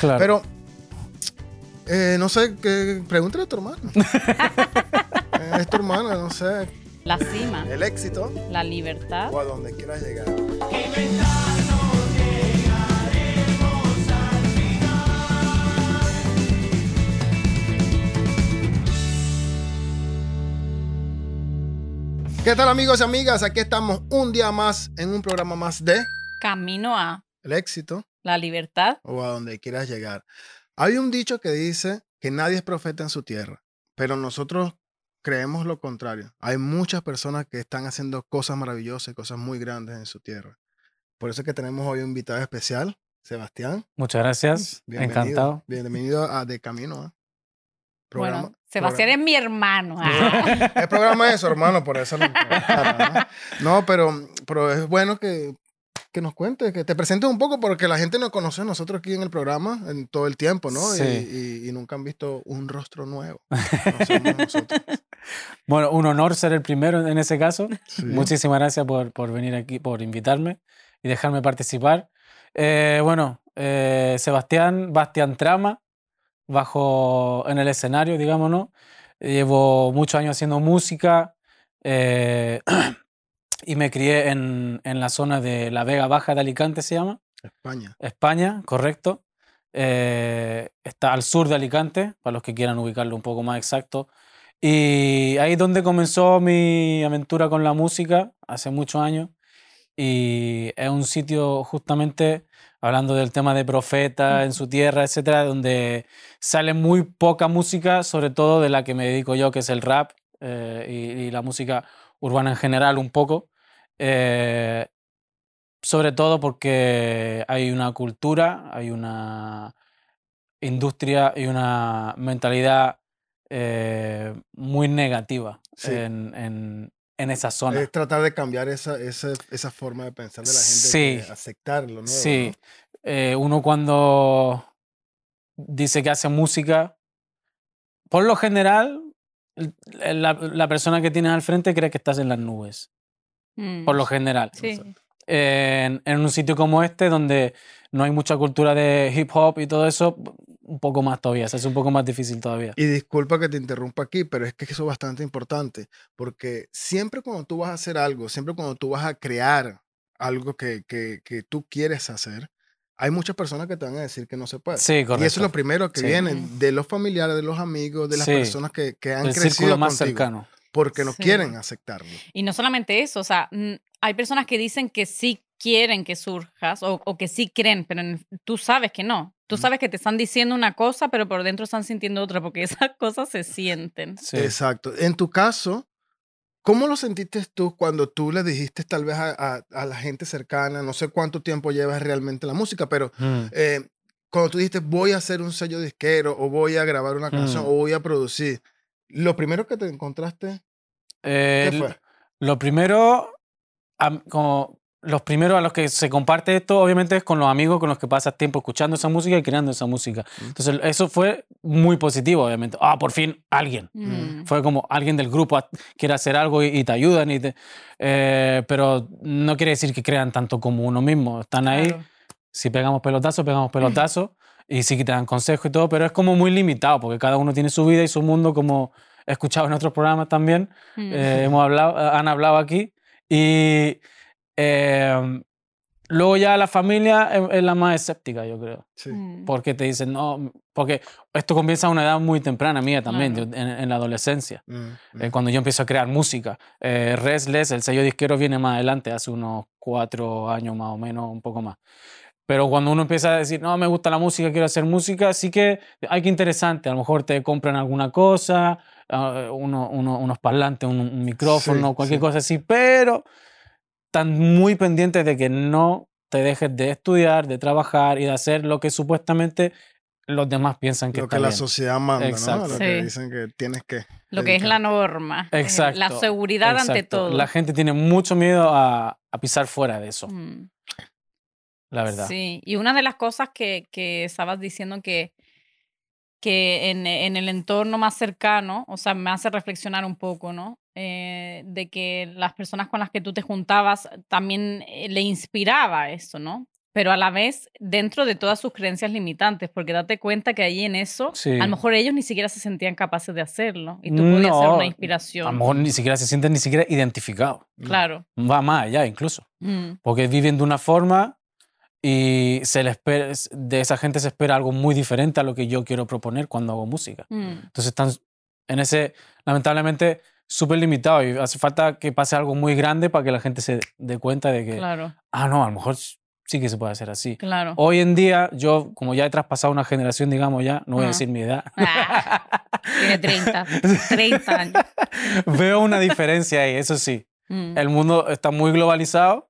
Claro. Pero, eh, no sé, que, pregúntale a tu hermano. Eh, es tu hermana, no sé. La cima, El éxito la libertad. o a donde quieras llegar. ¿Qué tal amigos y amigas? Aquí estamos un día más en un programa más de Camino a El éxito la libertad. o a donde quieras llegar. Hay un dicho que dice que nadie es profeta en su tierra, pero nosotros creemos lo contrario. Hay muchas personas que están haciendo cosas maravillosas, cosas muy grandes en su tierra. Por eso es que tenemos hoy un invitado especial, Sebastián. Muchas gracias. Bienvenido. Encantado. Bienvenido a De Camino. ¿ah? Programa- bueno, Sebastián es mi hermano. ah. programa- El programa es eso, hermano, por eso. ¿no? No, pero, pero es bueno que, que nos cuentes, que te presentes un poco, porque la gente nos conoce a nosotros aquí en el programa en todo el tiempo, ¿no? Y- Sí. Y, y nunca han visto un rostro nuevo. No somos nosotros. Bueno, un honor ser el primero en ese caso. Sí. Muchísimas gracias por, por venir aquí, por invitarme y dejarme participar. Eh, bueno, eh, Sebastián, Bastián Trama, bajo en el escenario, digámonos. Llevo muchos años haciendo música eh, y me crié en, en la zona de la Vega Baja de Alicante, se llama. España. España, correcto. Eh, está al sur de Alicante, para los que quieran ubicarlo un poco más exacto. Y ahí es donde comenzó mi aventura con la música, hace muchos años. Y es un sitio justamente, hablando del tema de profeta en su tierra, etcétera, donde sale muy poca música, sobre todo de la que me dedico yo, que es el rap eh, y, y la música urbana en general un poco. Eh, sobre todo porque hay una cultura, hay una industria y una mentalidad eh, muy negativa Sí. en, en- en esa zona. Es tratar de cambiar esa, esa, esa forma de pensar de la gente, Sí. de aceptar lo nuevo. Sí, ¿no? eh, uno cuando dice que hace música, por lo general, la, la persona que tienes al frente cree que estás en las nubes, Mm, por lo general. sí. en, en un sitio como este, donde no hay mucha cultura de hip hop y todo eso, un poco más todavía, se hace un poco más difícil todavía. Y disculpa que te interrumpa aquí, pero es que eso es bastante importante, porque siempre cuando tú vas a hacer algo, siempre cuando tú vas a crear algo que, que, que tú quieres hacer, hay muchas personas que te van a decir que no se puede. Sí, correcto. Y eso es lo primero que Sí. viene de los familiares, de los amigos, de las Sí. personas que, que han El crecido círculo más contigo, cercano. porque no Sí. quieren aceptarlo. Y no solamente eso, o sea, hay personas que dicen que sí quieren que surjas o, o que sí creen, pero en- tú sabes que no. Tú sabes que te están diciendo una cosa, pero por dentro están sintiendo otra, porque esas cosas se sienten. Sí. Exacto. En tu caso, ¿cómo lo sentiste tú cuando tú le dijiste tal vez a, a- a la gente cercana, no sé cuánto tiempo llevas realmente en la música, pero Mm. eh, cuando tú dijiste voy a hacer un sello disquero o voy a grabar una canción Mm. o voy a producir, lo primero que te encontraste, Eh, ¿qué fue? Lo primero, como los primeros a los que se comparte esto, obviamente, es con los amigos con los que pasas tiempo escuchando esa música y creando esa música. Mm. Entonces, eso fue muy positivo, obviamente. Ah, por fin alguien. Mm. Fue como alguien del grupo ha- quiere hacer algo y, y te ayudan. Y te- eh, pero no quiere decir que crean tanto como uno mismo. Están ahí. Claro. Si pegamos pelotazo, pegamos pelotazo. y sí que te dan consejos y todo, pero es como muy limitado porque cada uno tiene su vida y su mundo, como he escuchado en otros programas también. Mm. eh, hemos hablado, han hablado aquí. Y eh, luego ya la familia es, es la más escéptica, yo creo. Sí. Mm. Porque te dicen, no, porque esto comienza a una edad muy temprana mía también, Claro. yo- en, en la adolescencia. Mm, mm. Eh, cuando yo empiezo a crear música. Eh, Restless, el sello disquero, viene más adelante, hace unos cuatro años más o menos, un poco más. Pero cuando uno empieza a decir, no, me gusta la música, quiero hacer música, sí que hay que interesante. A lo mejor te compran alguna cosa, ah, uno- uno- unos parlantes, un, un micrófono, Sí, cualquier sí. cosa así, pero están muy pendientes de que no te dejes de estudiar, de trabajar y de hacer lo que supuestamente los demás piensan que lo está que la bien. sociedad manda, Exacto. ¿no? Lo que dicen que tienes que. Lo que es la norma. eh, Exacto. La seguridad ante todo. La gente tiene mucho miedo a, a pisar fuera de eso, Mm. la verdad. Sí, y una de las cosas que, que estabas diciendo que, que en, en el entorno más cercano, o sea, me hace reflexionar un poco, ¿no? Eh, de que las personas con las que tú te juntabas también eh, le inspiraba eso, ¿no? pero a la vez dentro de todas sus creencias limitantes, porque date cuenta que ahí en eso, Sí. a lo mejor ellos ni siquiera se sentían capaces de hacerlo y tú podías ser No, una A inspiración. lo mejor ni siquiera se sienten ni siquiera identificados. Claro. Va más allá incluso. Mm, Porque viven de una forma y se les espera, de esa gente se espera algo muy diferente a lo que yo quiero proponer cuando hago música. mm, Entonces están en ese, lamentablemente, súper limitado y hace falta que pase algo muy grande para que la gente se dé cuenta de que, claro, ah, no, a lo mejor sí que se puede hacer así. claro. Hoy en día, yo, como ya he traspasado una generación, digamos ya, no voy a decir mi edad, Ah, tiene 30, 30 años. veo una diferencia ahí, eso sí. Mm, El mundo está muy globalizado,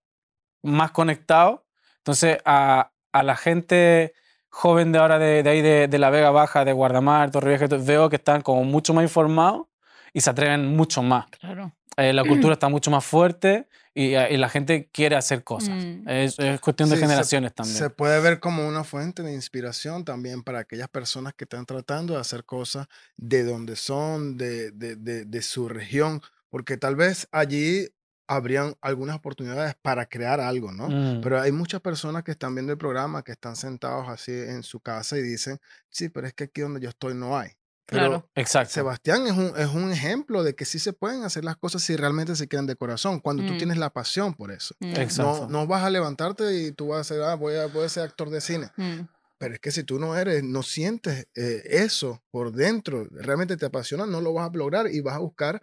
más conectado. Entonces, a, a la gente joven de ahora de, de ahí, de, de la Vega Baja, de Guardamar, Torrevieja, veo que están como mucho más informados y se atreven mucho más. claro. Eh, la cultura está mucho más fuerte y, y la gente quiere hacer cosas. Mm. Es, es cuestión de Sí, se- generaciones también. Se puede ver como una fuente de inspiración también para aquellas personas que están tratando de hacer cosas de donde son, de, de, de- de su región, porque tal vez allí habrían algunas oportunidades para crear algo, ¿no? Mm. Pero hay muchas personas que están viendo el programa, que están sentados así en su casa y dicen, sí, pero es que aquí donde yo estoy no hay. Pero Claro. Exacto. Sebastián es un, es un ejemplo de que sí se pueden hacer las cosas si realmente se quieren de corazón, cuando tú Mm. tienes la pasión por eso. Mm, Exacto. No, no vas a levantarte y tú vas a ser, ah, voy a, voy a ser actor de cine. mm, Pero es que si tú no eres, no sientes eh, eso por dentro, realmente te apasiona, no lo vas a lograr y vas a buscar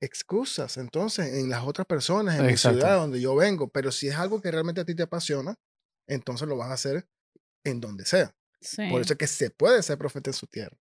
excusas entonces en las otras personas, en Exacto. mi ciudad donde yo vengo. Pero si es algo que realmente a ti te apasiona, entonces lo vas a hacer en donde sea. sí. Por eso es que se puede ser profeta en su tierra.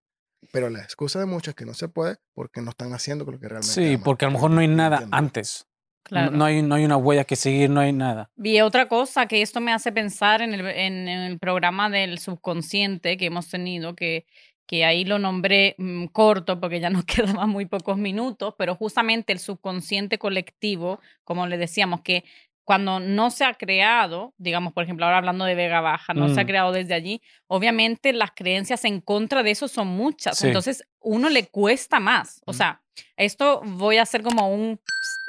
Pero la excusa de muchos es que no se puede porque no están haciendo lo que realmente Sí, aman. porque a lo mejor no hay nada Entiendo. antes. No- Claro. No, hay, no hay una huella que seguir, no hay nada. Y otra cosa que esto me hace pensar en el, en el programa del subconsciente que hemos tenido, que, que ahí lo nombré mm, corto porque ya nos quedaban muy pocos minutos, pero justamente el subconsciente colectivo, como le decíamos, que cuando no se ha creado, digamos, por ejemplo, ahora hablando de Vega Baja, no se ha Mm. creado desde allí, obviamente las creencias en contra de eso son muchas. Sí. Entonces, uno le cuesta más. O Mm. sea, esto voy a hacer como un,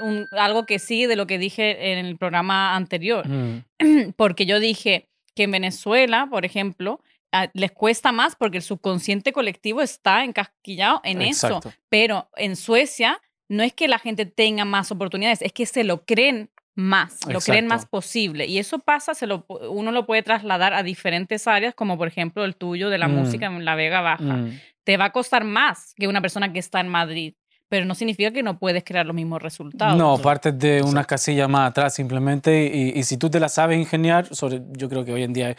un- algo que sigue de lo que dije en el programa anterior Mm. porque yo dije que en Venezuela, por ejemplo, les cuesta más porque el subconsciente colectivo está encasquillado en eso. Exacto. Pero en Suecia no es que la gente tenga más oportunidades, es que se lo creen más, lo creen más posible. Y eso pasa, se lo, uno lo puede trasladar a diferentes áreas, como por ejemplo el tuyo de la Mm. música en la Vega Baja. Mm. Te va a costar más que una persona que está en Madrid, pero no significa que no puedes crear los mismos resultados. No, partes de Exacto. unas casillas más atrás simplemente y, y si tú te la sabes ingeniar, sobre, yo creo que hoy en día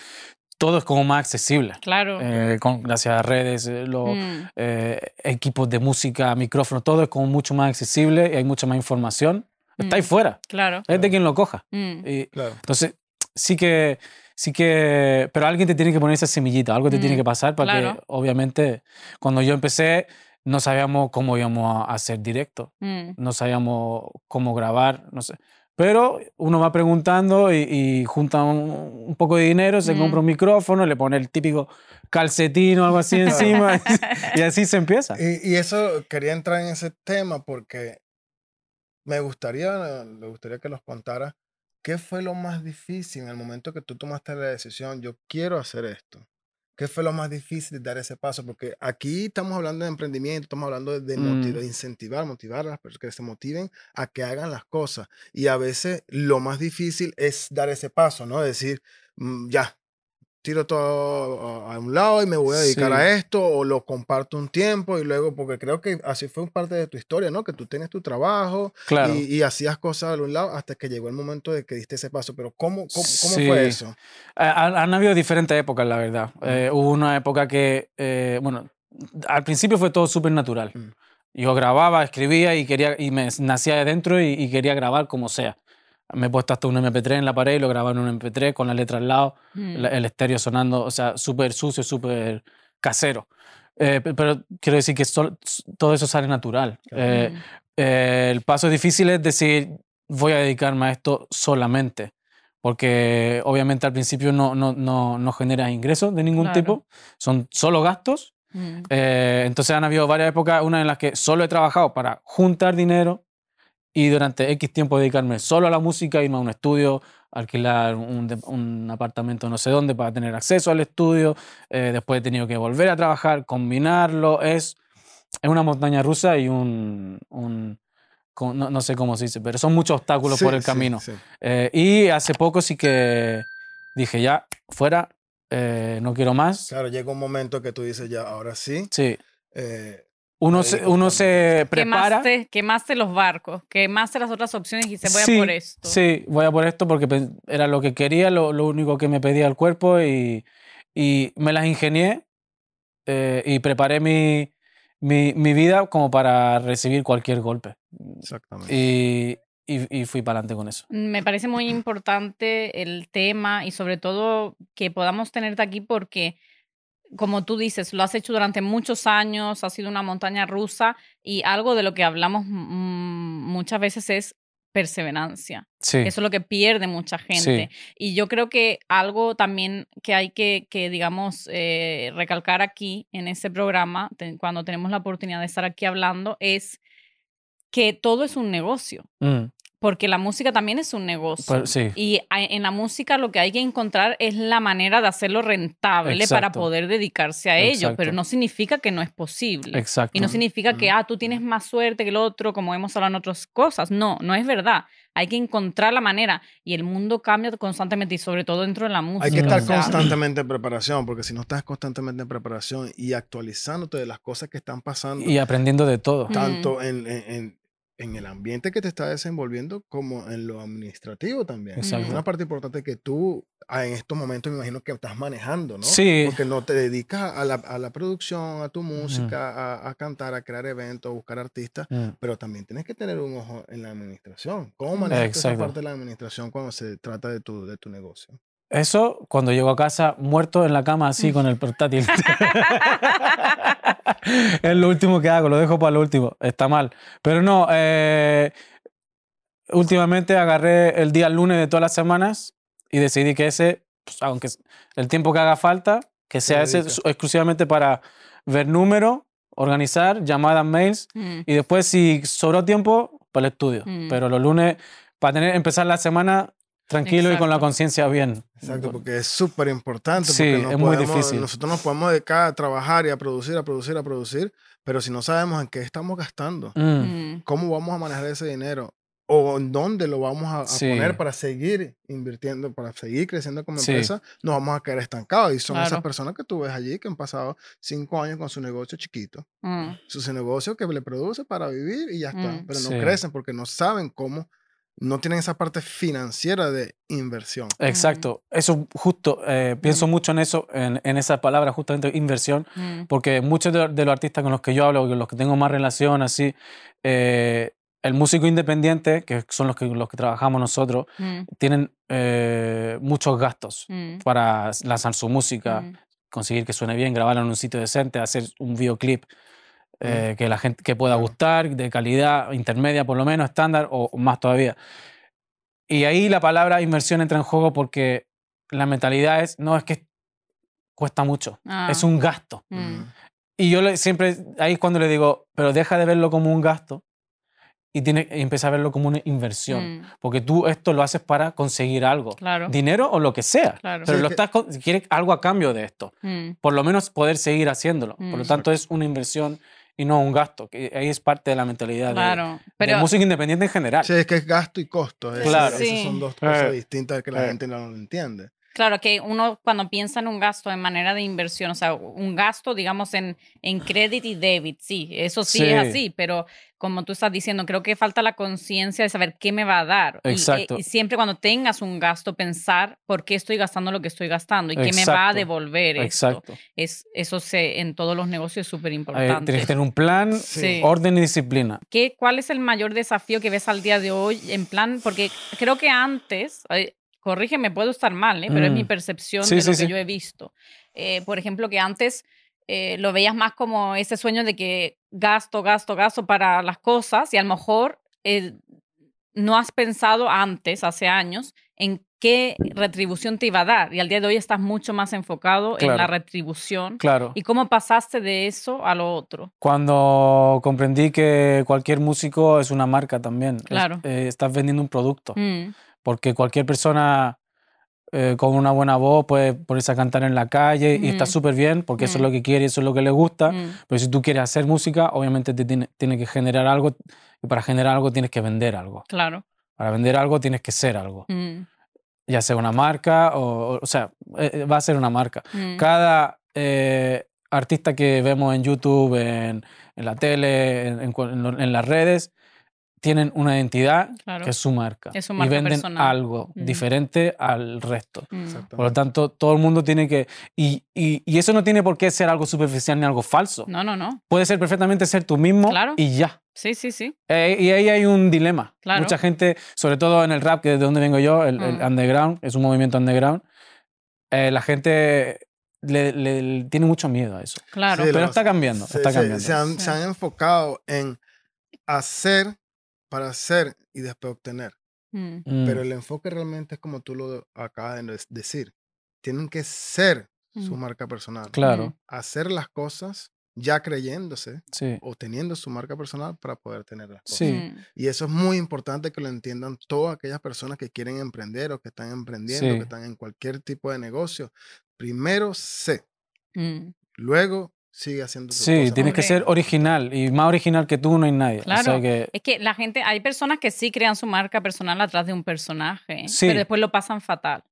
todo es como más accesible. Claro. Eh, con, gracias a redes, eh, los Mm, eh, equipos de música, micrófonos, todo es como mucho más accesible y hay mucha más información. Está ahí Mm. fuera, claro. es de quien lo coja. Mm, Y, Claro. entonces, sí que, sí que, pero alguien te tiene que poner esa semillita, algo te tiene Mm, que pasar para que, claro. obviamente, cuando yo empecé, no sabíamos cómo íbamos a hacer directo mm. no sabíamos cómo grabar, no sé. Pero uno va preguntando y, y junta un, un poco de dinero, se Mm. compra un micrófono, le pone el típico calcetín o algo así encima y así se empieza. Y, y eso quería entrar en ese tema porque me gustaría, me gustaría que nos contara qué fue lo más difícil en el momento que tú tomaste la decisión, yo quiero hacer esto. ¿Qué fue lo más difícil de dar ese paso? Porque aquí estamos hablando de emprendimiento, estamos hablando de, de moti- Mm. de incentivar, motivar a las personas que se motiven a que hagan las cosas. Y a veces lo más difícil es dar ese paso, ¿no? Decir, "Mm, ya, tiro todo a un lado y me voy a dedicar Sí. a esto o lo comparto un tiempo y luego, porque creo que así fue parte de tu historia, ¿no? Que tú tienes tu trabajo Claro. y, y hacías cosas a un lado hasta que llegó el momento de que diste ese paso. Pero ¿cómo, cómo, cómo Sí. fue eso? Ha- Han, han habido diferentes épocas, la verdad. Eh, hubo una época que, eh, bueno, al principio fue todo súper natural. Mm. Yo grababa, escribía y, quería, y me nacía de dentro y, y quería grabar como sea. Me he puesto hasta un MP3 en la pared y lo grababa en un MP3 con la letra al lado. Mm. la- el estéreo sonando, o sea, súper sucio, súper casero. Eh, pe- pero quiero decir que sol- todo eso sale natural. Eh, eh, el paso difícil es decir, voy a dedicarme a esto solamente, porque obviamente al principio no, no, no, no generas ingresos de ningún Claro. tipo, son solo gastos. Mm. Eh, entonces han habido varias épocas, una en las que solo he trabajado para juntar dinero y durante X tiempo dedicarme solo a la música, irme a un estudio, alquilar un, un apartamento no sé dónde para tener acceso al estudio, eh, después he tenido que volver a trabajar, combinarlo, es, es una montaña rusa y un... un- no, no sé cómo se dice, pero son muchos obstáculos Sí, por el sí, camino. sí. Eh, y hace poco sí que dije, ya, fuera, eh, no quiero más. Claro, llega un momento que tú dices ya, ahora sí. Sí, eh, uno se, uno se prepara. Quemaste, quemaste los barcos, quemaste las otras opciones y se voy sí, a por esto. Sí, voy a por esto porque pen- era lo que quería, lo, lo único que me pedía el cuerpo y, y me las ingenié eh, y preparé mi, mi, mi vida como para recibir cualquier golpe. exactamente. Y, y, y fui para adelante con eso. Me parece muy importante el tema y sobre todo que podamos tenerte aquí porque, como tú dices, lo has hecho durante muchos años, ha sido una montaña rusa y algo de lo que hablamos muchas veces es perseverancia. Sí, Eso es lo que pierde mucha gente. Y yo creo que algo también que hay que, que digamos, eh, recalcar aquí en este programa, te- cuando tenemos la oportunidad de estar aquí hablando, es que todo es un negocio, Mm, porque la música también es un negocio. pues sí, Y a- en la música lo que hay que encontrar es la manera de hacerlo rentable para Exacto. poder dedicarse a ello, pero Exacto. no significa que no es posible. exacto. Y no significa que, Ujú. ah, tú tienes más suerte que el otro, como hemos hablado en otras cosas. No, no es verdad. Hay que encontrar la manera. Y el mundo cambia constantemente y sobre todo dentro de la música. Hay que estar o sea, constantemente en preparación, porque si no estás constantemente en preparación y actualizándote de las cosas que están pasando, Y aprendiendo de todo. Mm. tanto en, en- en- en el ambiente que te está desenvolviendo como en lo administrativo también. Exacto. Es una parte importante que tú ah, en estos momentos me imagino que estás manejando, ¿no? Sí. Porque no te dedicas a la, a la producción, a tu música, a, a cantar, a crear eventos, a buscar artistas, Mm. pero también tienes que tener un ojo en la administración. ¿Cómo manejas esa parte de la administración cuando se trata de tu, de tu negocio? Eso cuando llego a casa muerto en la cama así con el portátil. es lo último que hago, lo dejo para lo último. Está mal. Pero no, eh, últimamente agarré el día lunes de todas las semanas y decidí que ese, pues, aunque el tiempo que haga falta, que sea ese exclusivamente para ver números, organizar, llamadas, mails mm, y después si sobró tiempo, para el estudio. Mm. Pero los lunes, para tener, empezar la semana tranquilo y con la Exacto. conciencia bien. Exacto, porque es súper importante. Sí, no es muy podemos- difícil. Nosotros nos podemos dedicar a trabajar y a producir, a producir, a producir, pero si no sabemos en qué estamos gastando, Mm. mm. cómo vamos a manejar ese dinero o en dónde lo vamos a, a Sí. poner para seguir invirtiendo, para seguir creciendo como Sí. empresa, nos vamos a quedar estancados. Y son esas Claro. personas que tú ves allí que han pasado cinco años con su negocio chiquito, Mm. su negocio que le produce para vivir y ya está, Mm. pero no Sí. crecen porque no saben cómo, no tienen esa parte financiera de inversión. Exacto. Eso justo, eh, pienso mucho en eso, en, en esa palabra justamente inversión, Mm. porque muchos de, de los artistas con los que yo hablo, con los que tengo más relación, así, eh, el músico independiente, que son los que, los que trabajamos nosotros, Mm. tienen eh, muchos gastos Mm. para lanzar su música, Mm. conseguir que suene bien, grabarla en un sitio decente, hacer un videoclip eh, que la gente que pueda gustar, de calidad intermedia por lo menos, estándar o más todavía. Y ahí la palabra inversión entra en juego porque la mentalidad es, no, es que cuesta mucho, Ah. es un gasto. Mm. Y yo le- siempre, ahí es cuando le digo, pero deja de verlo como un gasto y, tiene, y empieza a verlo como una inversión. Mm. Porque tú esto lo haces para conseguir algo. Claro. Dinero o lo que sea. Claro. Pero Sí, lo estás, con- quieres algo a cambio de esto. Mm. Por lo menos poder seguir haciéndolo. Por Mm. lo tanto, es una inversión y no un gasto. Que ahí es parte de la mentalidad de- Claro. de, Pero música independiente en general. Sí, es que es gasto y costo. Ese- Claro. Esas son dos cosas Eh, distintas que la eh. gente no entiende. Claro que uno cuando piensa en un gasto en manera de inversión, o sea, un gasto, digamos, en, en crédito y débit, sí, eso sí, Sí. es así, pero como tú estás diciendo, creo que falta la conciencia de saber qué me va a dar. Y- Exacto. Y, siempre cuando tengas un gasto, pensar por qué estoy gastando lo que estoy gastando y qué me va a devolver esto. Exacto. Es, eso se, en todos los negocios es súper Ahí importante. tienes que tener un plan, Sí. orden y disciplina. ¿Qué, ¿Cuál es el mayor desafío que ves al día de hoy en plan? Porque creo que antes, eh, corrígeme, puedo estar mal, ¿eh? pero es Mm. mi percepción Sí, de sí, lo que sí. yo he visto. Eh, por ejemplo, que antes eh, lo veías más como ese sueño de que gasto, gasto, gasto para las cosas y a lo mejor eh, no has pensado antes, hace años, en qué retribución te iba a dar. Y al día de hoy estás mucho más enfocado en la Claro. retribución. Claro. ¿Y cómo pasaste de eso a lo otro? Cuando comprendí que cualquier músico es una marca también. es- Claro. eh, estás vendiendo un producto. Mm, Porque cualquier persona eh, con una buena voz puede ponerse a cantar en la calle y está Mm. súper bien porque eso es Mm. lo que quiere y eso es lo que le gusta. mm, Pero si tú quieres hacer música, obviamente te tiene, tiene que generar algo y para generar algo tienes que vender algo. claro. Para vender algo tienes que ser algo. Mm, Ya sea una marca o, o, sea, eh, va a ser una marca. mm, Cada eh, artista que vemos en YouTube, en, en la tele, en las redes, tienen una identidad claro. que es su marca. Es su y marca venden personal. algo Mm. diferente al resto. Mm. Por lo tanto, todo el mundo tiene que... Y, y- y eso no tiene por qué ser algo superficial ni algo falso. No, no, no. Puede ser perfectamente ser tú mismo Claro. y ya. Sí, sí, sí. Eh, y ahí hay un dilema. Claro. Mucha gente, sobre todo en el rap, que es de donde vengo yo, el, el Mm. underground, es un movimiento underground, eh, la gente le, le- le tiene mucho miedo a eso. Claro. Sí, Pero lo- está cambiando, se, está cambiando. se han, se han enfocado en hacer para hacer y después obtener. Mm, Mm, Pero el enfoque realmente es como tú lo acabas de decir. Tienen que ser su Mm. marca personal. claro, Hacer las cosas ya creyéndose sí. o teniendo su marca personal para poder tener las cosas. Sí. mm, Y eso es muy importante que lo entiendan todas aquellas personas que quieren emprender o que están emprendiendo, Sí. que están en cualquier tipo de negocio. Primero sé, mm. luego sigue haciendo Sí, cosas. tienes que ser original y más original que tú no hay nadie. O sea Claro. que, Es que la gente, hay personas que sí crean su marca personal atrás de un personaje, Sí. pero después lo pasan fatal.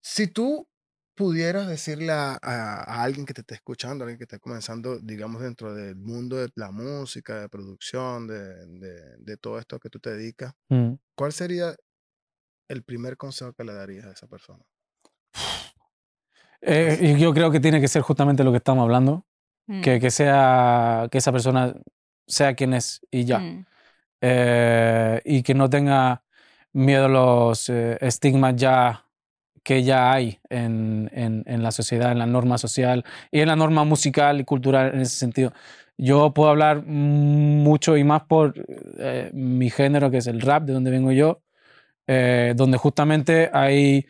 Si tú pudieras decirle a, a- a alguien que te esté escuchando, a alguien que esté comenzando, digamos, dentro del mundo de la música, de producción, de, de- de todo esto que tú te dedicas, mm, ¿cuál sería el primer consejo que le darías a esa persona? eh, y yo creo que tiene que ser justamente lo que estamos hablando, Mm, que, que sea que esa persona sea quien es y ya. mm, Eh, y que no tenga miedo a los eh, estigmas ya que ya hay en, en- en la sociedad, en la norma social y en la norma musical y cultural en ese sentido. Yo puedo hablar mucho y más por eh, mi género, que es el rap, de donde vengo yo, donde justamente hay...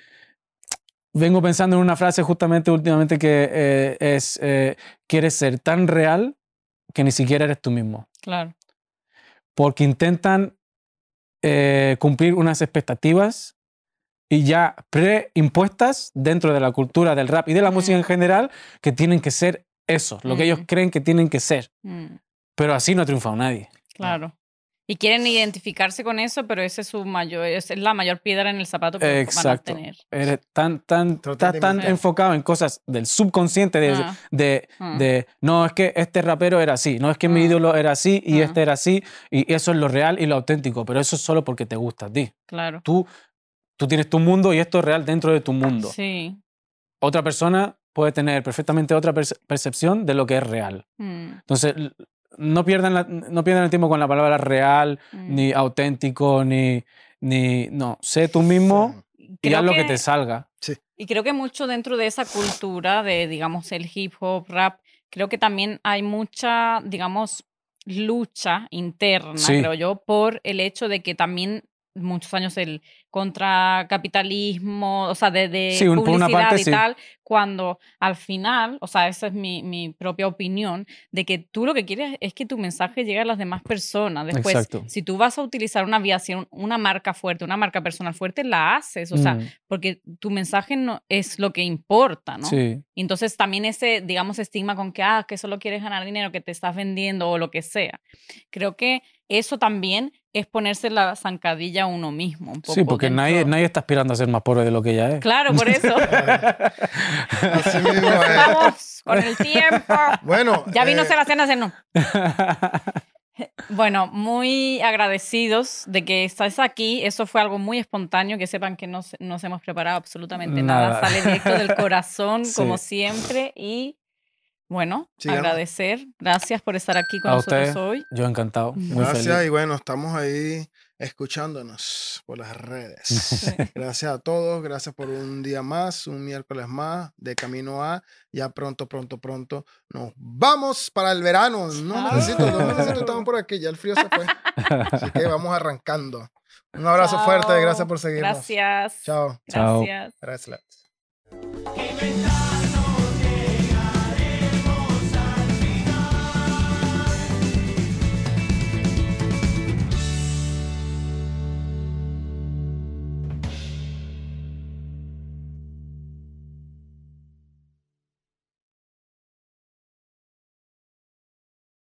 Vengo pensando en una frase justamente últimamente que eh, es, eh, quieres ser tan real que ni siquiera eres tú mismo Claro. porque intentan eh, cumplir unas expectativas y ya preimpuestas dentro de la cultura del rap y de la música en general que tienen que ser eso, lo que ellos Mm. creen que tienen que ser. mm, Pero así no ha triunfado nadie. Claro. Y quieren identificarse con eso, pero ese es su mayor, esa es la mayor piedra en el zapato que van a Exacto. tener. Eres tan, tan, estás tan enfocado en cosas del subconsciente de, Ah, de, ah. de, no, es que este rapero era así, no es que mi Ah. ídolo era así y este era así y eso es lo real y lo auténtico, pero eso es solo porque te gusta a ti. Claro. Tú, tú tienes tu mundo y esto es real dentro de tu mundo. Sí. Otra persona puede tener perfectamente otra perce- percepción de lo que es real. Mm, Entonces, no pierdan, la- no pierdan el tiempo con la palabra real, mm. ni auténtico, ni, ni... No, sé tú mismo y haz lo que te salga. Y creo que mucho dentro de esa cultura de, digamos, el hip hop, rap, creo que también hay mucha, digamos, lucha interna, Sí. creo yo, por el hecho de que también muchos años el contracapitalismo, o sea, de, de Sí, una publicidad parte, y sí. tal, cuando al final, o sea, esa es mi, mi propia opinión, de que tú lo que quieres es que tu mensaje llegue a las demás personas. Después, Exacto. si tú vas a utilizar una aviación, una marca fuerte, una marca personal fuerte, la haces, o sea, Mm, porque tu mensaje no es lo que importa, ¿no? Sí, Entonces también ese, digamos, estigma con que, ah, que solo quieres ganar dinero, que te estás vendiendo o lo que sea. Creo que eso también es ponerse la zancadilla a uno mismo. Un poco sí porque nadie, dentro- nadie está aspirando a ser más pobre de lo que ya es. Claro, por eso. Así mismo es. Vamos con el tiempo. Bueno, Ya vino eh, Sebastián a hacernos. Bueno, muy agradecidos de que estás aquí. Eso fue algo muy espontáneo. Que sepan que no nos hemos preparado absolutamente nada. Nada. Sale directo del corazón, Sí. como siempre. Y bueno, agradecer. Gracias por estar aquí con A nosotros ustedes. hoy. Yo encantado, muy Gracias feliz. y bueno, estamos ahí escuchándonos por las redes. Gracias a todos, gracias por un día más, un miércoles más de Camino A. Ya pronto, pronto, pronto nos vamos para el verano. No necesito, no necesito, estamos por aquí, ya el frío se fue. Así que vamos arrancando. Un abrazo fuerte, gracias por seguirnos. Gracias. Chao. Chao. Gracias. Gracias.